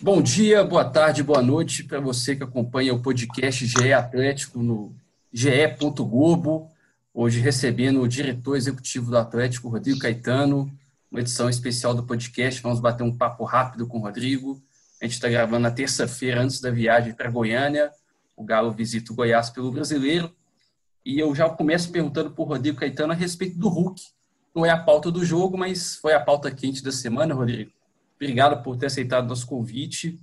Bom dia, boa tarde, boa noite para você que acompanha o podcast GE Atlético no ge.globo. Hoje recebendo o diretor executivo do Atlético, Rodrigo Caetano, uma edição especial do podcast. Vamos bater um papo rápido com o Rodrigo. A gente está gravando na terça-feira, antes da viagem para Goiânia. O Galo visita o Goiás pelo brasileiro. E eu já começo perguntando para o Rodrigo Caetano a respeito do Hulk. Não é a pauta do jogo, mas foi a pauta quente da semana, Rodrigo. Obrigado por ter aceitado nosso convite.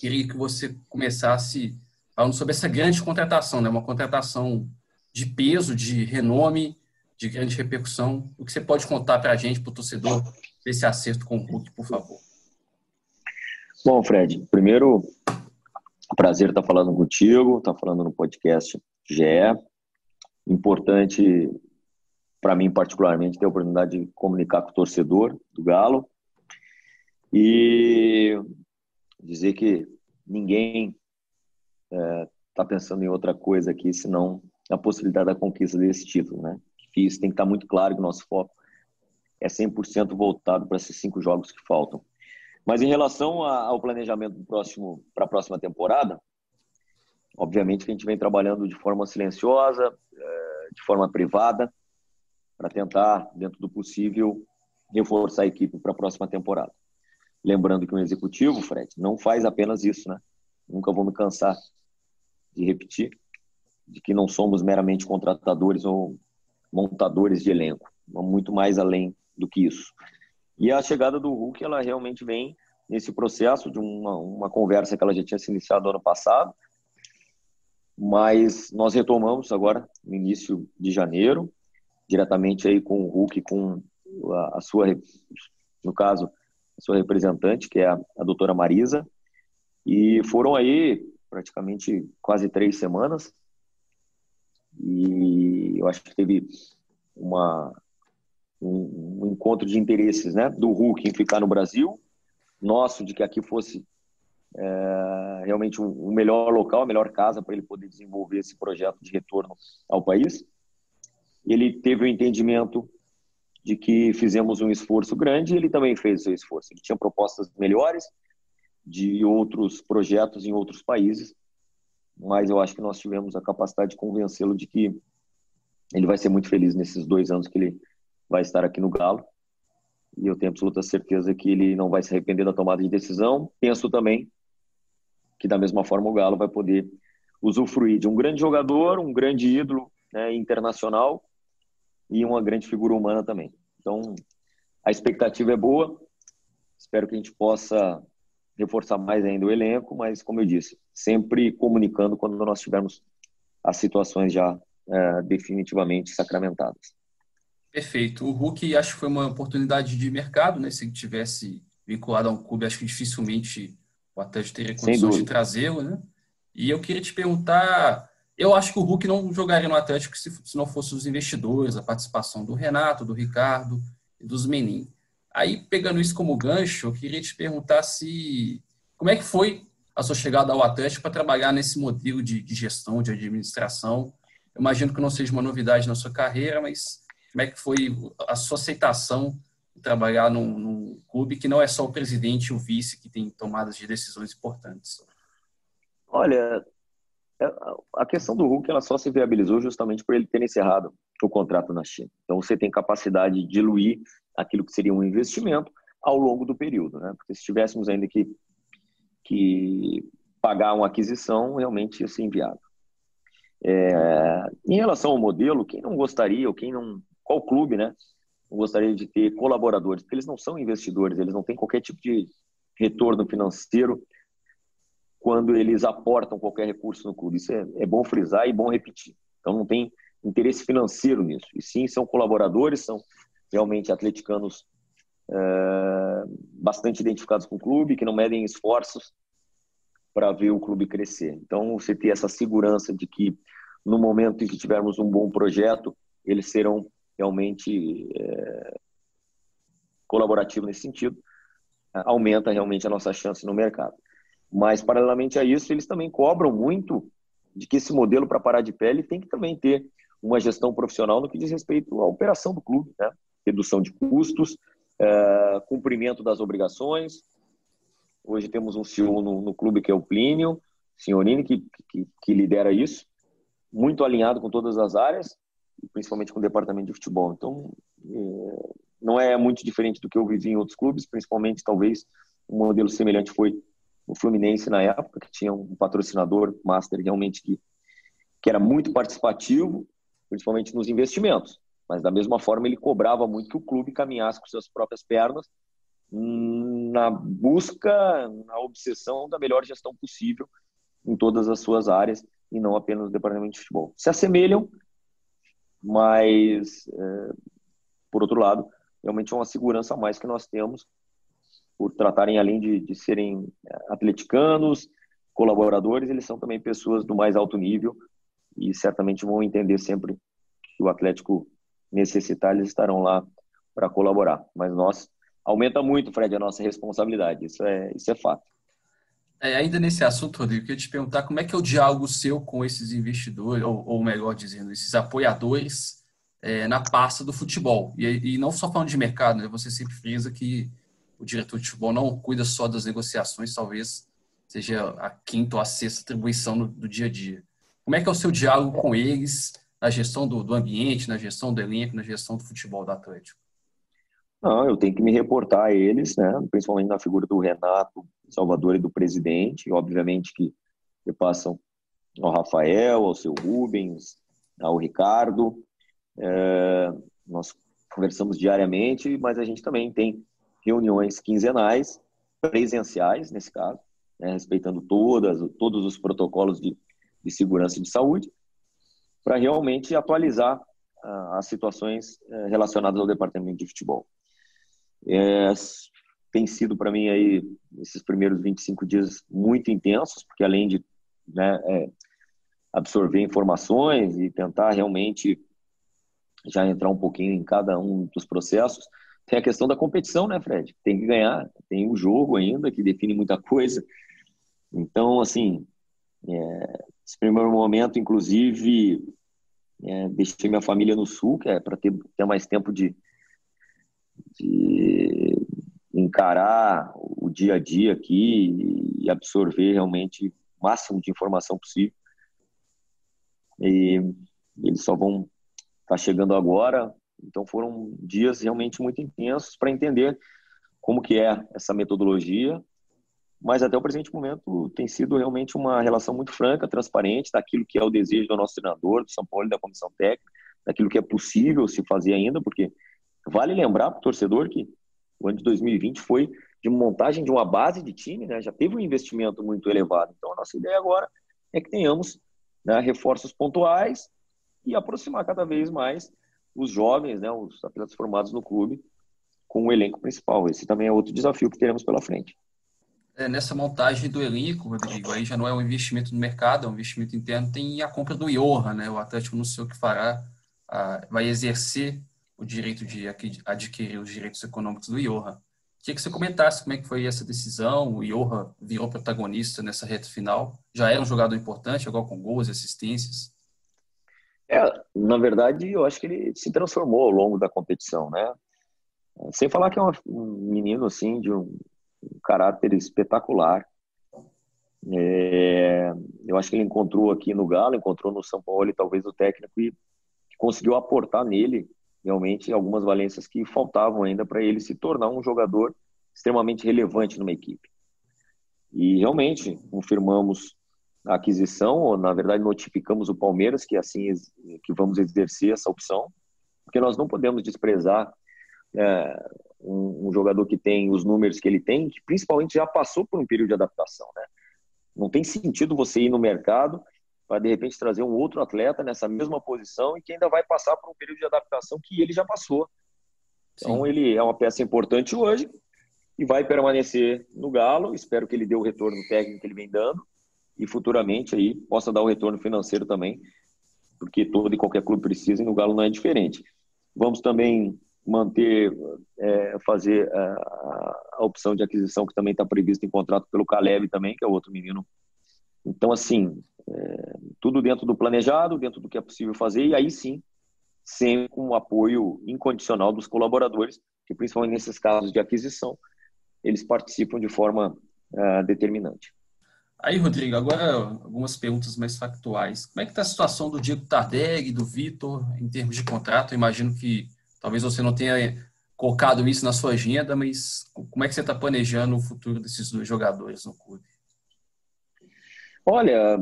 Queria que você começasse falando sobre essa grande contratação, né? uma contratação de peso, de renome, de grande repercussão. O que você pode contar para a gente, para o torcedor, desse acerto com o Hulk, por favor? Bom, Fred, primeiro, prazer estar falando contigo, estar falando no podcast GE. Importante para mim, particularmente, ter a oportunidade de comunicar com o torcedor do Galo e dizer que ninguém está é, tá pensando em outra coisa aqui senão a possibilidade da conquista desse título, né? Isso tem que estar tá muito claro que o nosso foco é 100% voltado para esses cinco jogos que faltam. Mas em relação ao planejamento próximo para a próxima temporada, obviamente que a gente vem trabalhando de forma silenciosa, é, de forma privada, para tentar, dentro do possível, reforçar a equipe para a próxima temporada. Lembrando que um executivo, Fred, não faz apenas isso, né? Nunca vou me cansar de repetir de que não somos meramente contratadores ou montadores de elenco, muito mais além do que isso. E a chegada do Hulk, ela realmente vem nesse processo de uma, uma conversa que ela já tinha se iniciado ano passado, mas nós retomamos agora no início de janeiro, diretamente aí com o Hulk, com a, a sua, no caso, sua representante, que é a, a doutora Marisa, e foram aí praticamente quase três semanas, e eu acho que teve uma, um, um encontro de interesses né, do Hulk em ficar no Brasil, nosso de que aqui fosse é, realmente um, um, melhor local, a melhor casa para ele poder desenvolver esse projeto de retorno ao país. Ele teve o entendimento de que fizemos um esforço grande e ele também fez o seu esforço. Ele tinha propostas melhores de outros projetos em outros países, mas eu acho que nós tivemos a capacidade de convencê-lo de que ele vai ser muito feliz nesses dois anos que ele vai estar aqui no Galo. E eu tenho absoluta certeza que ele não vai se arrepender da tomada de decisão. Penso também que, da mesma forma, o Galo vai poder usufruir de um grande jogador, um grande ídolo né, internacional e uma grande figura humana também. Então, a expectativa é boa. Espero que a gente possa reforçar mais ainda o elenco, mas, como eu disse, sempre comunicando quando nós tivermos as situações já é, definitivamente sacramentadas. Perfeito. O Hulk acho que foi uma oportunidade de mercado, né? Se ele tivesse vinculado a um clube, acho que dificilmente o Atlético teria condições de trazê-lo, né? E eu queria te perguntar eu acho que o Hulk não jogaria no Atlético se, se não fosse os investidores, a participação do Renato, do Ricardo e dos Menin. Aí, pegando isso como gancho, eu queria te perguntar se como é que foi a sua chegada ao Atlético para trabalhar nesse modelo de, de, gestão, de administração. Eu imagino que não seja uma novidade na sua carreira, mas como é que foi a sua aceitação de trabalhar num, num clube que não é só o presidente e o vice que tem tomadas de decisões importantes? Olha, a questão do Hulk ela só se viabilizou justamente por ele ter encerrado o contrato na China. Então você tem capacidade de diluir aquilo que seria um investimento ao longo do período, né? Porque se tivéssemos ainda que, que pagar uma aquisição, realmente ia ser inviável. É, em relação ao modelo, quem não gostaria, ou quem não. Qual clube, né? Gostaria de ter colaboradores, porque eles não são investidores, eles não têm qualquer tipo de retorno financeiro quando eles aportam qualquer recurso no clube. Isso é, é bom frisar e bom repetir. Então não tem interesse financeiro nisso. E sim, são colaboradores, são realmente atleticanos é, bastante identificados com o clube, que não medem esforços para ver o clube crescer. Então você ter essa segurança de que no momento em que tivermos um bom projeto, eles serão realmente é, colaborativos nesse sentido, aumenta realmente a nossa chance no mercado. Mas, paralelamente a isso, eles também cobram muito de que esse modelo para parar de pé ele tem que também ter uma gestão profissional no que diz respeito à operação do clube, né? redução de custos, é, cumprimento das obrigações, Hoje temos um CEO no, no clube que é o Plínio Signorini, que, que, que lidera isso, muito alinhado com todas as áreas, principalmente com o departamento de futebol. Então, é, não é muito diferente do que eu vivi em outros clubes, principalmente, talvez, um modelo semelhante foi o Fluminense na época, que tinha um patrocinador master realmente que, que era muito participativo, principalmente nos investimentos. Mas, da mesma forma, ele cobrava muito que o clube caminhasse com suas próprias pernas na busca, na obsessão da melhor gestão possível em todas as suas áreas e não apenas no departamento de futebol. Se assemelham, mas, é, por outro lado, realmente é uma segurança a mais que nós temos por tratarem, além de, de serem é, atleticanos, colaboradores, eles são também pessoas do mais alto nível e certamente vão entender sempre que o Atlético necessitar, eles estarão lá para colaborar. Mas nós aumenta muito, Fred, a nossa responsabilidade. Isso é, isso é fato. É, ainda nesse assunto, Rodrigo, eu queria te perguntar como é que é o diálogo seu com esses investidores, ou, ou melhor dizendo, esses apoiadores é, na pasta do futebol. E, e, não só falando de mercado, né? você sempre frisa que o diretor de futebol não cuida só das negociações, talvez seja a quinta ou a sexta atribuição no, do dia a dia. Como é que é o seu diálogo com eles na gestão do, do ambiente, na gestão do elenco, na gestão do futebol do Atlético? Não, eu tenho que me reportar a eles, né? principalmente na figura do Renato Salvador e do presidente, obviamente que passam ao Rafael, ao seu Rubens, ao Ricardo. É, nós conversamos diariamente, mas a gente também tem reuniões quinzenais, presenciais, nesse caso, né? respeitando todas, todos os protocolos de, de segurança e de saúde, para realmente atualizar uh, as situações uh, relacionadas ao departamento de futebol. É, tem sido para mim aí esses primeiros 25 dias muito intensos, porque além de né, é, absorver informações e tentar realmente já entrar um pouquinho em cada um dos processos, tem a questão da competição, né, Fred? Tem que ganhar, tem um jogo ainda que define muita coisa. Então, assim, é, esse primeiro momento, inclusive, é, deixei minha família no sul, que é para ter, ter mais tempo de, de encarar o dia a dia aqui e absorver realmente o máximo de informação possível. E eles só vão estar tá chegando agora, então foram dias realmente muito intensos para entender como que é essa metodologia, mas até o presente momento tem sido realmente uma relação muito franca, transparente, daquilo que é o desejo do nosso treinador, do São Paulo e da comissão técnica, daquilo que é possível se fazer ainda, porque Vale lembrar para o torcedor que o ano de 2020 foi de montagem de uma base de time, né? já teve um investimento muito elevado. Então, a nossa ideia agora é que tenhamos né, reforços pontuais e aproximar cada vez mais os jovens, né, os atletas formados no clube, com o elenco principal. Esse também é outro desafio que teremos pela frente. É, nessa montagem do elenco, Rodrigo, aí já não é um investimento no mercado, é um investimento interno, tem a compra do Iorra, né? O Atlético não sei o que fará, vai exercer o direito de adquirir os direitos econômicos do Iorra. Queria que você comentasse como é que foi essa decisão. O Iorra virou protagonista nessa reta final. Já era um jogador importante, agora com gols e assistências. É, na verdade, eu acho que ele se transformou ao longo da competição, né? Sem falar que é um menino assim de um, caráter espetacular. É, eu acho que ele encontrou aqui no Galo, encontrou no São Paulo, e talvez o técnico e conseguiu aportar nele realmente algumas valências que faltavam ainda para ele se tornar um jogador extremamente relevante numa equipe. E realmente confirmamos a aquisição, ou na verdade notificamos o Palmeiras que assim que vamos exercer essa opção, porque nós não podemos desprezar é, um, um, jogador que tem os números que ele tem, que principalmente já passou por um período de adaptação, né? Não tem sentido você ir no mercado para de repente trazer um outro atleta nessa mesma posição e que ainda vai passar por um período de adaptação que ele já passou. Então Sim. ele é uma peça importante hoje e vai permanecer no Galo. Espero que ele dê o retorno técnico que ele vem dando e futuramente aí possa dar o retorno financeiro também, porque todo e qualquer clube precisa e no Galo não é diferente. Vamos também manter, é, fazer a, a, opção de aquisição que também está prevista em contrato pelo Caleb também, que é outro menino. Então, assim, é, tudo dentro do planejado, dentro do que é possível fazer, e aí sim, sempre com o apoio incondicional dos colaboradores, que principalmente nesses casos de aquisição, eles participam de forma uh, determinante. Aí, Rodrigo, agora algumas perguntas mais factuais. Como é que está a situação do Diego Tardelli, do Vitor, em termos de contrato? Eu imagino que talvez você não tenha colocado isso na sua agenda, mas como é que você está planejando o futuro desses dois jogadores no clube? Olha,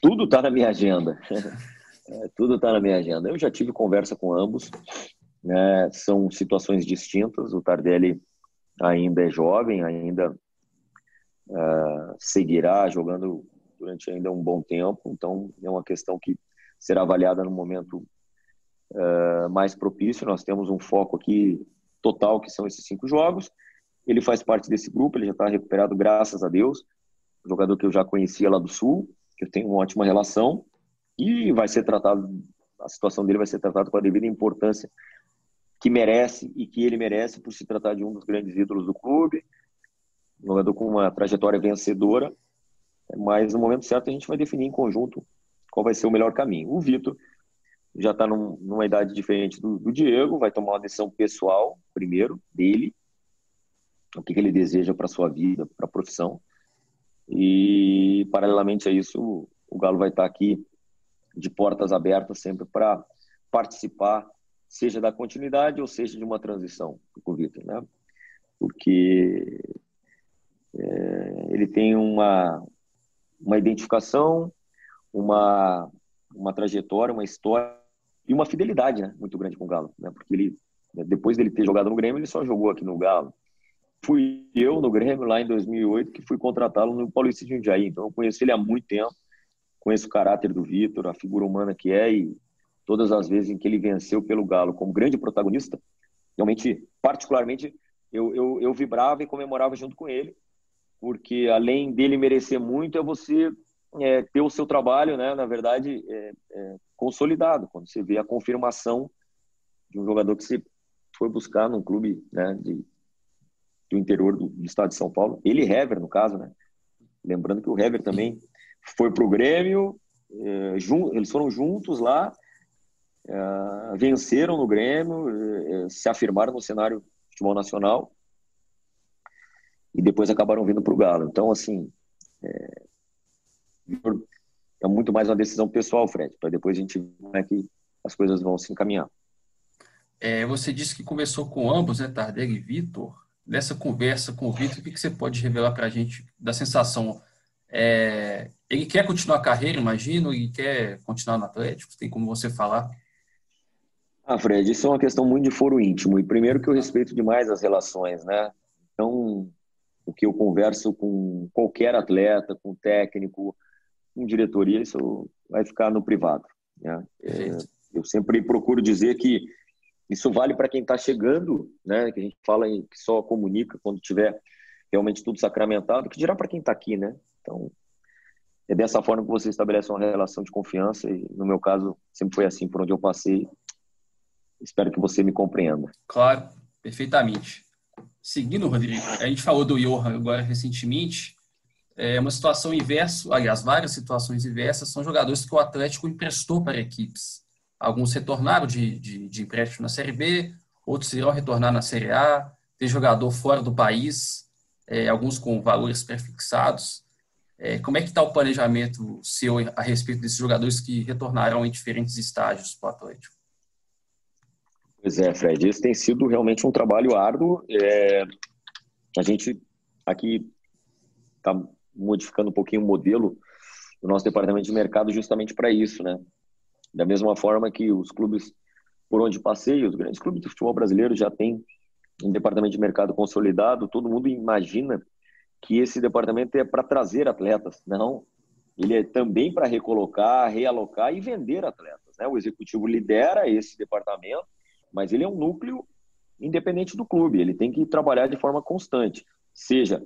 tudo está na minha agenda. É, tudo está na minha agenda. Eu já tive conversa com ambos. Né? São situações distintas. O Tardelli ainda é jovem, ainda uh, seguirá jogando durante ainda um bom tempo. Então, é uma questão que será avaliada no momento uh, mais propício. Nós temos um foco aqui total, que são esses cinco jogos. Ele faz parte desse grupo, ele já está recuperado, graças a Deus. Um jogador que eu já conhecia lá do Sul, que eu tenho uma ótima relação, e vai ser tratado, a situação dele vai ser tratada com a devida importância que merece e que ele merece por se tratar de um dos grandes ídolos do clube, jogador com uma trajetória vencedora, mas no momento certo a gente vai definir em conjunto qual vai ser o melhor caminho. O Vitor já está num, numa idade diferente do, do, Diego, vai tomar uma decisão pessoal primeiro dele, o que, que ele deseja para sua vida, para a profissão, e paralelamente a isso o Galo vai estar tá aqui de portas abertas sempre para participar, seja da continuidade ou seja de uma transição com o Vitor, né? Porque é, ele tem uma, uma identificação, uma, uma trajetória, uma história e uma fidelidade né, muito grande com o Galo, né? Porque ele, depois dele ter jogado no Grêmio, ele só jogou aqui no Galo. Fui eu no Grêmio lá em 2008 que fui contratá-lo no Paulista de Jundiaí, então eu conheço ele há muito tempo conheço o caráter do Vitor, a figura humana que é e todas as vezes em que ele venceu pelo Galo como grande protagonista, realmente, particularmente, eu, eu, eu vibrava e comemorava junto com ele, porque além dele merecer muito, é você é, ter o seu trabalho, né, na verdade, é, é, consolidado, quando você vê a confirmação de um jogador que você foi buscar num clube né, de, do interior do, do estado de São Paulo, ele Hever, no caso, né? Lembrando que o Hever também foi para o Grêmio, é, eles foram juntos lá, é, venceram no Grêmio, é, se afirmaram no cenário futebol nacional e depois acabaram vindo para o Galo. Então, assim, é, é, muito mais uma decisão pessoal, Fred, para depois a gente ver como é que as coisas vão se encaminhar. É, você disse que conversou com ambos, né, Tardelli e Vitor. Nessa conversa com o Vitor, o que, que você pode revelar para a gente da sensação é, ele quer continuar a carreira, imagino, e quer continuar no Atlético? Tem como você falar? Ah, Fred, isso é uma questão muito de foro íntimo. E primeiro que eu respeito demais as relações, né? Então, o que eu converso com qualquer atleta, com técnico, com diretoria, isso vai ficar no privado. Né? É, eu sempre procuro dizer que isso vale para quem está chegando, né? Que a gente fala em, que só comunica quando tiver realmente tudo sacramentado, que dirá para quem está aqui, né? Então, é dessa forma que você estabelece uma relação de confiança e, no meu caso, sempre foi assim por onde eu passei. Espero que você me compreenda. Claro, perfeitamente. Seguindo, Rodrigo, a gente falou do Johan agora recentemente. É uma situação inversa, aliás, várias situações inversas, são jogadores que o Atlético emprestou para equipes. Alguns retornaram de, de, de empréstimo na Série B, outros irão retornar na Série A. Tem jogador fora do país, é, alguns com valores prefixados. É, como é que está o planejamento seu a respeito desses jogadores que retornarão em diferentes estágios para o Atlético? Pois é, Fred, esse tem sido realmente um trabalho árduo. É, a gente aqui está modificando um pouquinho o modelo do nosso departamento de mercado justamente para isso, né? Da mesma forma que os clubes por onde passei, os grandes clubes do futebol brasileiro já têm um departamento de mercado consolidado, todo mundo imagina que esse departamento é para trazer atletas, não. Ele é também para recolocar, realocar e vender atletas. Né? O executivo lidera esse departamento, mas ele é um núcleo independente do clube. Ele tem que trabalhar de forma constante, seja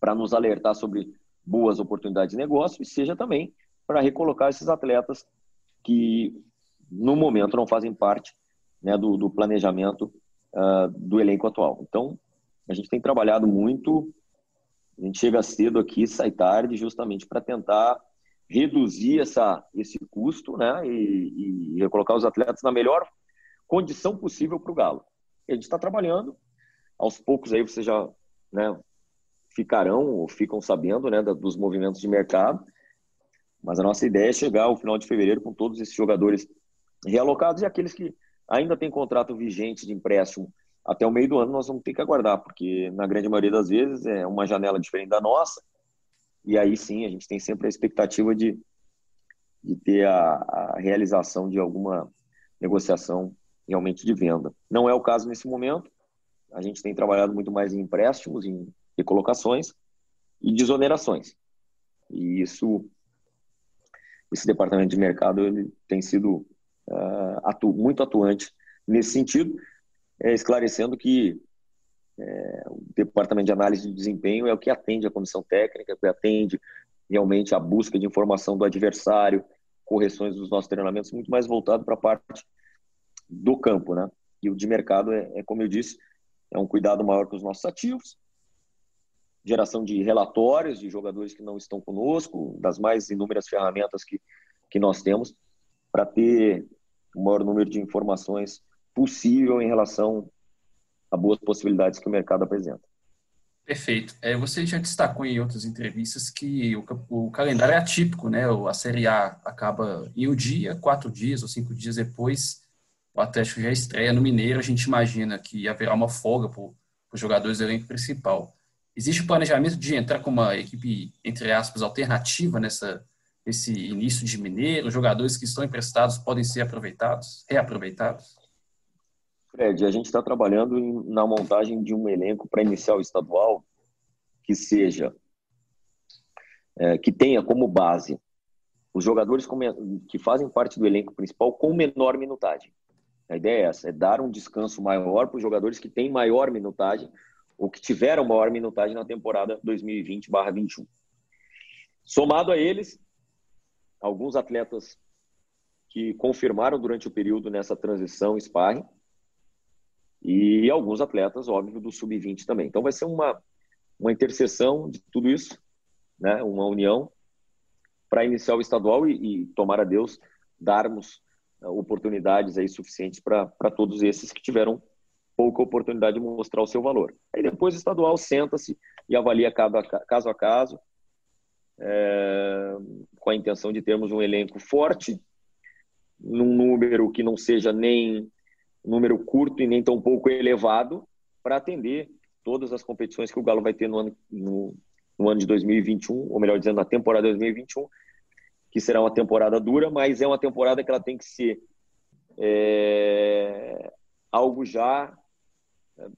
para nos alertar sobre boas oportunidades de negócio, e seja também para recolocar esses atletas que no momento não fazem parte né, do, do, planejamento uh, do elenco atual. Então, a gente tem trabalhado muito a gente chega cedo aqui, sai tarde, justamente para tentar reduzir essa, esse custo né, e, e recolocar os atletas na melhor condição possível para o Galo. E a gente está trabalhando, aos poucos aí você já né, ficarão ou ficam sabendo né, dos movimentos de mercado. Mas a nossa ideia é chegar ao final de fevereiro com todos esses jogadores realocados e aqueles que ainda têm contrato vigente de empréstimo até o meio do ano, nós vamos ter que aguardar, porque na grande maioria das vezes é uma janela diferente da nossa. E aí sim, a gente tem sempre a expectativa de, de ter a, a realização de alguma negociação realmente de venda. Não é o caso nesse momento. A gente tem trabalhado muito mais em empréstimos, em recolocações e desonerações. E isso, esse departamento de mercado ele tem sido uh, atu muito atuante nesse sentido, é, esclarecendo que é, o departamento de análise de desempenho é o que atende a comissão técnica, que atende realmente a busca de informação do adversário, correções dos nossos treinamentos, muito mais voltado para a parte do campo, né? E o de mercado é, é, como eu disse, é um cuidado maior com os nossos ativos, geração de relatórios de jogadores que não estão conosco, das mais inúmeras ferramentas que, que nós temos, para ter o maior número de informações possível em relação a boas possibilidades que o mercado apresenta. Perfeito. É, você já destacou em outras entrevistas que o, o, calendário é atípico, né? A Série A acaba em um dia, quatro dias ou cinco dias depois, o Atlético já estreia no Mineiro. A gente imagina que haverá uma folga para os jogadores do elenco principal. Existe o planejamento de entrar com uma equipe, entre aspas, alternativa nessa, nesse início de Mineiro? Os jogadores que estão emprestados podem ser aproveitados, reaproveitados? Fred, a gente está trabalhando em, na montagem de um elenco para iniciar o estadual que seja, é, que tenha como base os jogadores que fazem parte do elenco principal com menor minutagem. A ideia é essa, é dar um descanso maior para os jogadores que têm maior minutagem ou que tiveram maior minutagem na temporada 2020/21. Somado a eles, alguns atletas que confirmaram durante o período nessa transição sparring e alguns atletas, óbvio, do sub-20 também. Então vai ser uma, uma interseção de tudo isso, né? uma união para iniciar o estadual e, e, tomar a Deus, darmos oportunidades aí suficientes para todos esses que tiveram pouca oportunidade de mostrar o seu valor. Aí depois o estadual senta-se e avalia cada, caso a caso, é, com a intenção de termos um elenco forte, num número que não seja nem número curto e nem tão pouco elevado para atender todas as competições que o Galo vai ter no ano, no, no ano de 2021, ou melhor dizendo, na temporada 2021, que será uma temporada dura, mas é uma temporada que ela tem que ser é, algo já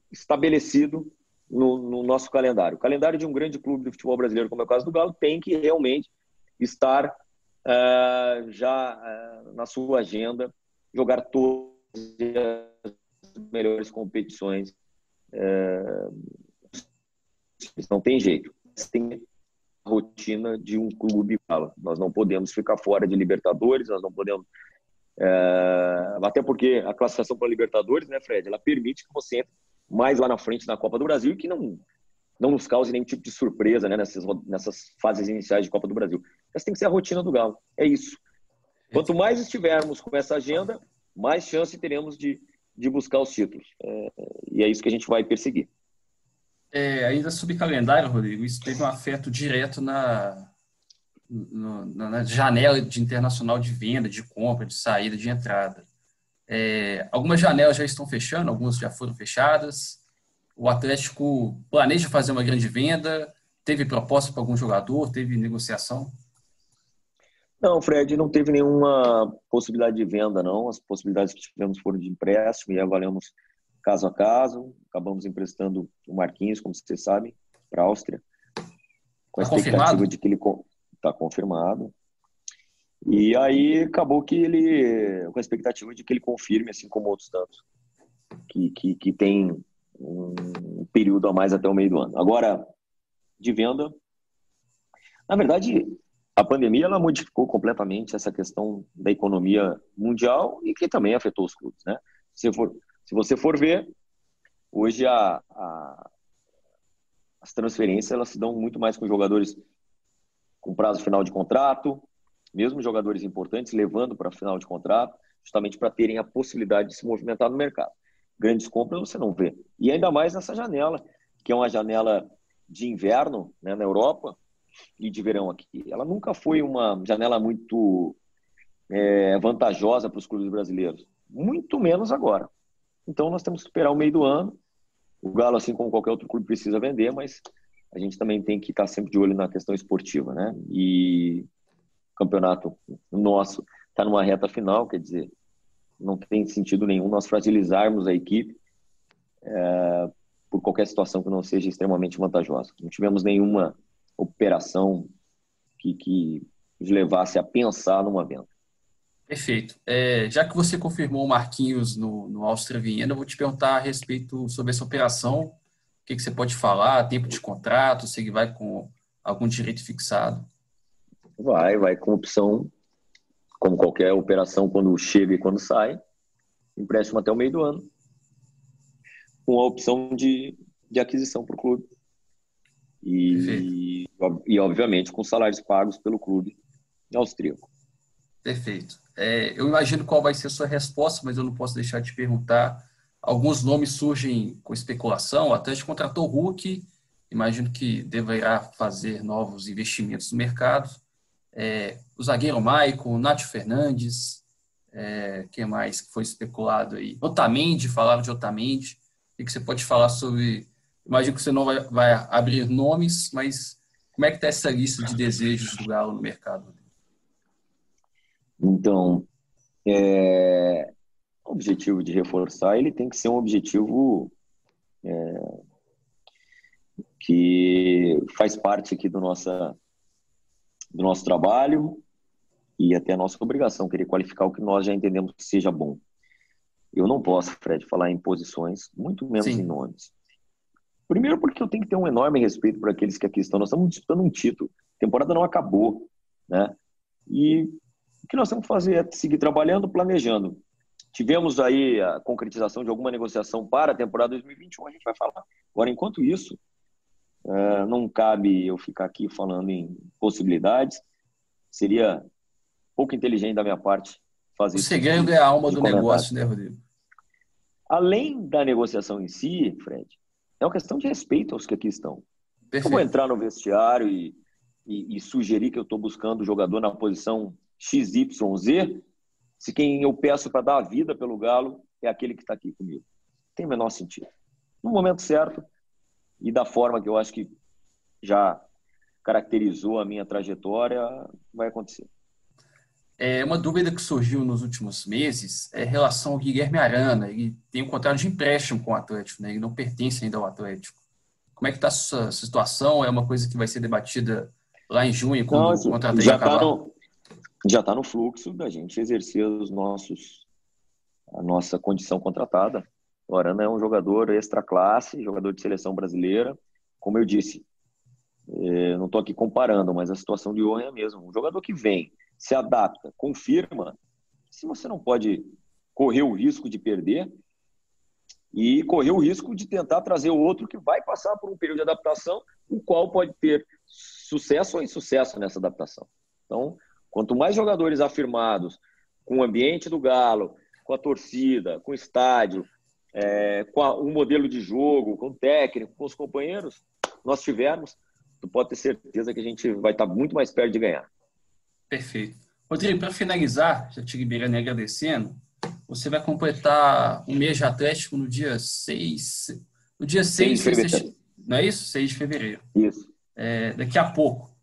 estabelecido no, no, nosso calendário. O calendário de um grande clube do futebol brasileiro, como é o caso do Galo, tem que realmente estar uh, já uh, na sua agenda, jogar todos as melhores competições. É... Não tem jeito. Tem rotina de um clube. Nós não podemos ficar fora de Libertadores, nós não podemos. É... Até porque a classificação para Libertadores, né, Fred, ela permite que você entre mais lá na frente na Copa do Brasil e que não, não nos cause nenhum tipo de surpresa né, nessas, nessas fases iniciais de Copa do Brasil. Essa tem que ser a rotina do Galo. É isso. Quanto mais estivermos com essa agenda, mais chance teremos de, de buscar os títulos. É, e é isso que a gente vai perseguir. É, ainda sobre calendário, Rodrigo, isso teve um afeto direto na, na janela de internacional de venda, de compra, de saída, de entrada. É, algumas janelas já estão fechando, algumas já foram fechadas. O Atlético planeja fazer uma grande venda. Teve proposta para algum jogador? Teve negociação? Não, Fred, não teve nenhuma possibilidade de venda, não. As possibilidades que tivemos foram de empréstimo e avaliamos caso a caso. Acabamos emprestando o Marquinhos, como vocês sabem, para a Áustria, com a tá expectativa confirmado? de que ele está confirmado. E aí acabou que ele, com a expectativa de que ele confirme, assim como outros tantos, que, que, que tem um período a mais até o meio do ano. Agora, de venda, na verdade, a pandemia ela modificou completamente essa questão da economia mundial e que também afetou os clubes, né? Se, for, se você for ver, hoje a, a, as transferências elas se dão muito mais com jogadores com prazo final de contrato, mesmo jogadores importantes levando para final de contrato, justamente para terem a possibilidade de se movimentar no mercado. Grandes compras você não vê. E ainda mais nessa janela, que é uma janela de inverno né, na Europa e de verão aqui. Ela nunca foi uma janela muito é, vantajosa para os clubes brasileiros, muito menos agora. Então nós temos que esperar o meio do ano. O Galo, assim como qualquer outro clube, precisa vender, mas a gente também tem que estar sempre de olho na questão esportiva, né? E o campeonato nosso está numa reta final, quer dizer, não tem sentido nenhum nós fragilizarmos a equipe é, por qualquer situação que não seja extremamente vantajosa. Não tivemos nenhuma operação que, que nos levasse a pensar numa venda. Perfeito. É, já que você confirmou o Marquinhos no, no Áustria Viena, eu vou te perguntar a respeito sobre essa operação. O que, que você pode falar? Tempo de contrato? Se ele vai com algum direito fixado? Vai, vai com opção, como qualquer operação, quando chega e quando sai. Empréstimo até o meio do ano. Com a opção de, de aquisição para o clube. E, e, obviamente, com salários pagos pelo clube austríaco. Perfeito. É, eu imagino qual vai ser a sua resposta, mas eu não posso deixar de perguntar. Alguns nomes surgem com especulação. O Atlético contratou o Hulk, imagino que deverá fazer novos investimentos no mercado. É, o zagueiro Maicon, o Nath Fernandes, é, quem mais foi especulado aí? Otamendi, falaram de Otamendi. O que você pode falar sobre Imagino que você não vai, vai abrir nomes, mas como é que está essa lista de desejos do Galo no mercado? Então, é, o objetivo de reforçar ele tem que ser um objetivo é, que faz parte aqui do, nossa, do nosso trabalho e até a nossa obrigação, querer qualificar o que nós já entendemos que seja bom. Eu não posso, Fred, falar em posições, muito menos Sim. em nomes. Primeiro porque eu tenho que ter um enorme respeito por aqueles que aqui estão. Nós estamos disputando um título. A temporada não acabou, né? E o que nós temos que fazer é seguir trabalhando, planejando. Tivemos aí a concretização de alguma negociação para a temporada 2021, a gente vai falar. Agora, enquanto isso, é, não cabe eu ficar aqui falando em possibilidades. Seria pouco inteligente da minha parte fazer o isso. O segredo é a alma do negócio, né, Rodrigo? Além da negociação em si, Fred, é uma questão de respeito aos que aqui estão. Perfeito. Eu vou entrar no vestiário e, e, e sugerir que eu estou buscando o jogador na posição XYZ, se quem eu peço para dar a vida pelo Galo é aquele que está aqui comigo. Tem o menor sentido. No momento certo e da forma que eu acho que já caracterizou a minha trajetória, vai acontecer. É, uma dúvida que surgiu nos últimos meses é em relação ao Guilherme Arana. Ele tem um contrato de empréstimo com o Atlético, né? ele não pertence ainda ao Atlético. Como é que está essa situação? É uma coisa que vai ser debatida lá em junho, quando Nossa, o contrato já está no, já está no fluxo da gente exercer os nossos, a nossa condição contratada. O Arana é um jogador extra classe, jogador de seleção brasileira. Como eu disse, é, não estou aqui comparando, mas a situação de hoje é a mesma. Um jogador que vem se adapta, confirma, se você não pode correr o risco de perder e correr o risco de tentar trazer o outro que vai passar por um período de adaptação, o qual pode ter sucesso ou insucesso nessa adaptação. Então, quanto mais jogadores afirmados, com o ambiente do Galo, com a torcida, com o estádio, é, com um modelo de jogo, com o técnico, com os companheiros, nós tivermos, tu pode ter certeza que a gente vai estar muito mais perto de ganhar. Perfeito. Rodrigo, para finalizar, já te liberando e agradecendo, você vai completar um mês de Atlético no dia 6, no dia 6, 6 de fevereiro. não é isso? 6 de fevereiro. Isso. É, daqui a pouco.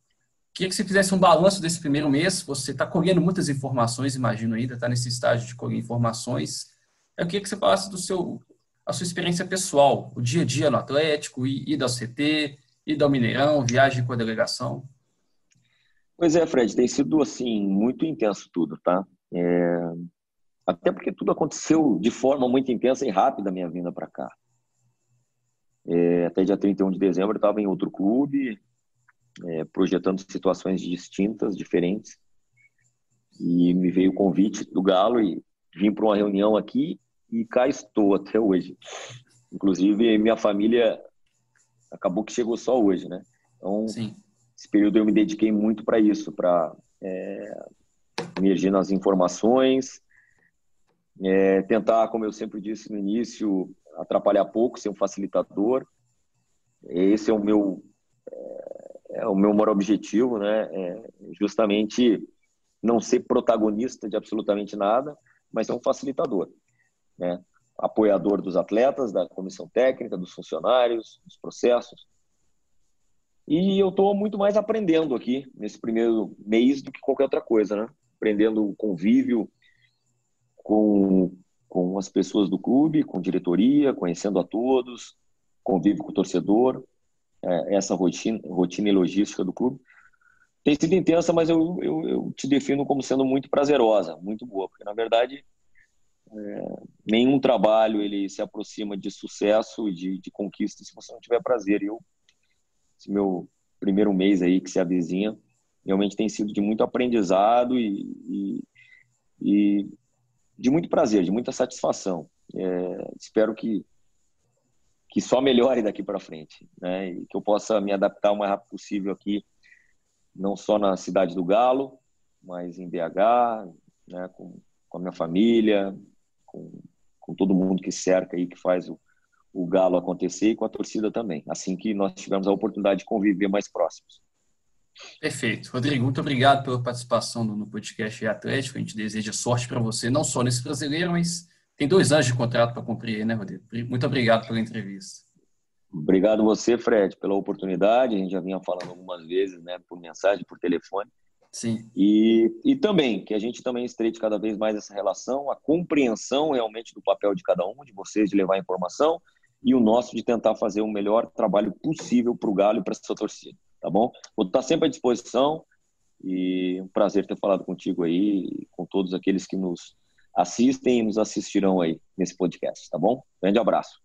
Queria que você fizesse um balanço desse primeiro mês. Você está colhendo muitas informações, imagino ainda, está nesse estágio de colher informações. Eu queria que você falasse do seu, a sua experiência pessoal, o dia a dia no Atlético, ir ao CT, ir ao Mineirão, viagem com a delegação. Pois é, Fred, tem sido assim muito intenso tudo, tá? É... Até porque tudo aconteceu de forma muito intensa e rápida a minha vinda para cá. É... Até dia 31 de dezembro eu estava em outro clube, é, projetando situações distintas, diferentes. E me veio o convite do Galo e vim para uma reunião aqui e cá estou até hoje. Inclusive, minha família acabou que chegou só hoje, né? Então, Sim esse período eu me dediquei muito para isso, para é, emergir nas informações, é, tentar, como eu sempre disse no início, atrapalhar pouco, ser um facilitador. Esse é o meu é, o meu maior objetivo, né? É justamente não ser protagonista de absolutamente nada, mas ser um facilitador, né? Apoiador dos atletas, da comissão técnica, dos funcionários, dos processos. E eu estou muito mais aprendendo aqui nesse primeiro mês do que qualquer outra coisa, né? Aprendendo o convívio com, com as pessoas do clube, com diretoria, conhecendo a todos, convívio com o torcedor, é, essa rotina, rotina e logística do clube. Tem sido intensa, mas eu, eu, eu, te defino como sendo muito prazerosa, muito boa, porque na verdade é, nenhum trabalho ele se aproxima de sucesso de, de conquista se você não tiver prazer. E eu, esse meu primeiro mês aí que se avizinha, realmente tem sido de muito aprendizado e, e, e de muito prazer, de muita satisfação. É, espero que que só melhore daqui para frente, né? E que eu possa me adaptar o mais rápido possível aqui, não só na cidade do Galo, mas em BH, né? Com, com a minha família, com, com todo mundo que cerca aí, que faz o, o Galo acontecer e com a torcida também, assim que nós tivermos a oportunidade de conviver mais próximos. Perfeito. Rodrigo, muito obrigado pela participação no podcast Atlético. A gente deseja sorte para você, não só nesse brasileiro, mas tem dois anos de contrato para cumprir, né, Rodrigo? Muito obrigado pela entrevista. Obrigado você, Fred, pela oportunidade. A gente já vinha falando algumas vezes, né, por mensagem, por telefone. Sim. E, e também que a gente também estreite cada vez mais essa relação, a compreensão realmente do papel de cada um, de vocês de levar informação e o nosso de tentar fazer o melhor trabalho possível para o Galo e para essa torcida, tá bom? Vou estar sempre à disposição e um prazer ter falado contigo aí, com todos aqueles que nos assistem e nos assistirão aí nesse podcast, tá bom? Grande abraço.